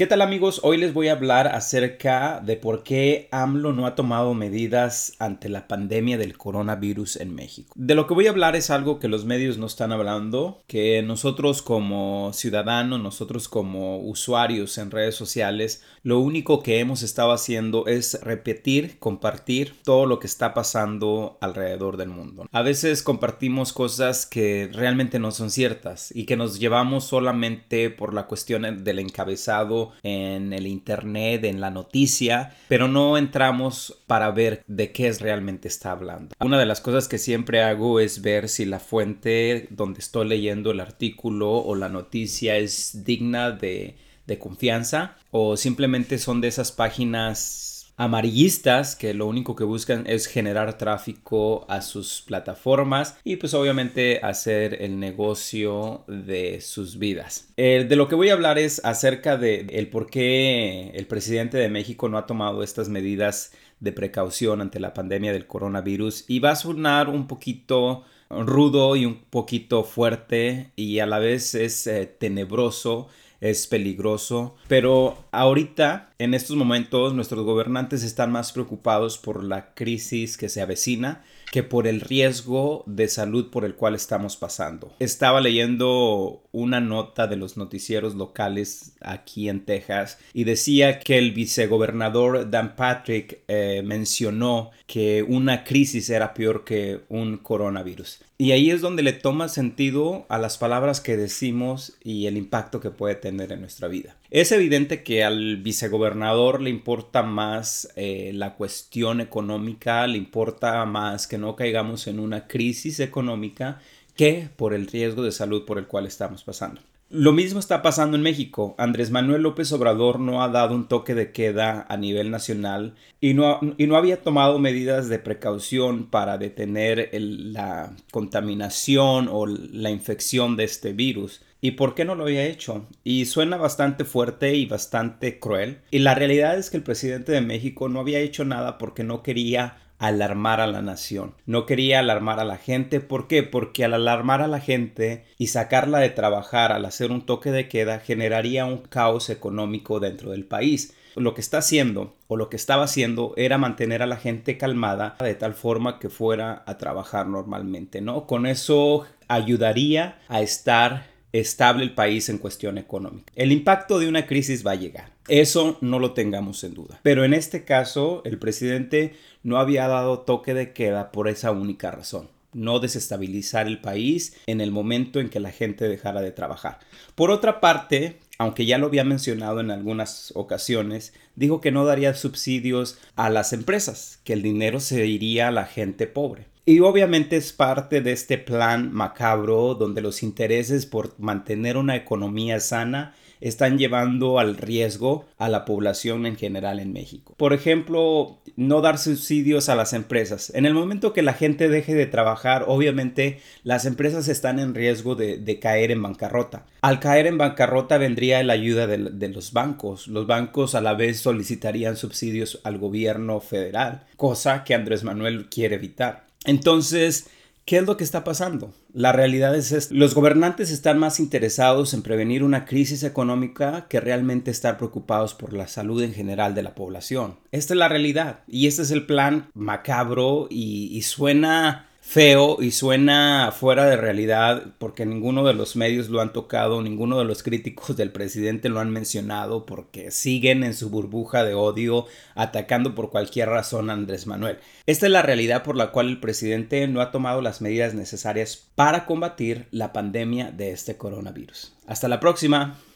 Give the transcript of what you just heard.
¿Qué tal amigos? Hoy les voy a hablar acerca de por qué AMLO no ha tomado medidas ante la pandemia del coronavirus en México. De lo que voy a hablar es algo que los medios no están hablando, que nosotros como ciudadanos, nosotros como usuarios en redes sociales, lo único que hemos estado haciendo es repetir, compartir todo lo que está pasando alrededor del mundo. A veces compartimos cosas que realmente no son ciertas y que nos llevamos solamente por la cuestión del encabezado en el internet, en la noticia, pero no entramos para ver de qué es realmente está hablando. Una de las cosas que siempre hago es ver si la fuente donde estoy leyendo el artículo o la noticia es digna de, de confianza o simplemente son de esas páginas amarillistas que lo único que buscan es generar tráfico a sus plataformas y pues obviamente hacer el negocio de sus vidas. Eh, de lo que voy a hablar es acerca de el por qué el presidente de México no ha tomado estas medidas de precaución ante la pandemia del coronavirus y va a sonar un poquito rudo y un poquito fuerte y a la vez es eh, tenebroso es peligroso. Pero ahorita, en estos momentos, nuestros gobernantes están más preocupados por la crisis que se avecina que por el riesgo de salud por el cual estamos pasando. Estaba leyendo una nota de los noticieros locales aquí en Texas y decía que el vicegobernador Dan Patrick eh, mencionó que una crisis era peor que un coronavirus. Y ahí es donde le toma sentido a las palabras que decimos y el impacto que puede tener en nuestra vida. Es evidente que al vicegobernador le importa más eh, la cuestión económica, le importa más que no caigamos en una crisis económica que por el riesgo de salud por el cual estamos pasando. Lo mismo está pasando en México. Andrés Manuel López Obrador no ha dado un toque de queda a nivel nacional y no, y no había tomado medidas de precaución para detener la contaminación o la infección de este virus. ¿Y por qué no lo había hecho? Y suena bastante fuerte y bastante cruel. Y la realidad es que el presidente de México no había hecho nada porque no quería alarmar a la nación. No quería alarmar a la gente. ¿Por qué? Porque al alarmar a la gente y sacarla de trabajar al hacer un toque de queda generaría un caos económico dentro del país. Lo que está haciendo o lo que estaba haciendo era mantener a la gente calmada de tal forma que fuera a trabajar normalmente, ¿no? Con eso ayudaría a estar estable el país en cuestión económica. El impacto de una crisis va a llegar. Eso no lo tengamos en duda. Pero en este caso, el presidente no había dado toque de queda por esa única razón no desestabilizar el país en el momento en que la gente dejara de trabajar. Por otra parte, aunque ya lo había mencionado en algunas ocasiones, dijo que no daría subsidios a las empresas, que el dinero se iría a la gente pobre. Y obviamente es parte de este plan macabro donde los intereses por mantener una economía sana están llevando al riesgo a la población en general en México. Por ejemplo, no dar subsidios a las empresas. En el momento que la gente deje de trabajar, obviamente las empresas están en riesgo de, caer en bancarrota. Al caer en bancarrota vendría la ayuda de los bancos. Los bancos a la vez solicitarían subsidios al gobierno federal, cosa que Andrés Manuel quiere evitar. Entonces, ¿qué es lo que está pasando? La realidad es que Los gobernantes están más interesados en prevenir una crisis económica que realmente estar preocupados por la salud en general de la población. Esta es la realidad y este es el plan macabro y, y suena feo y suena fuera de realidad porque ninguno de los medios lo han tocado, ninguno de los críticos del presidente lo han mencionado porque siguen en su burbuja de odio atacando por cualquier razón a Andrés Manuel. Esta es la realidad por la cual el presidente no ha tomado las medidas necesarias para combatir la pandemia de este coronavirus. Hasta la próxima.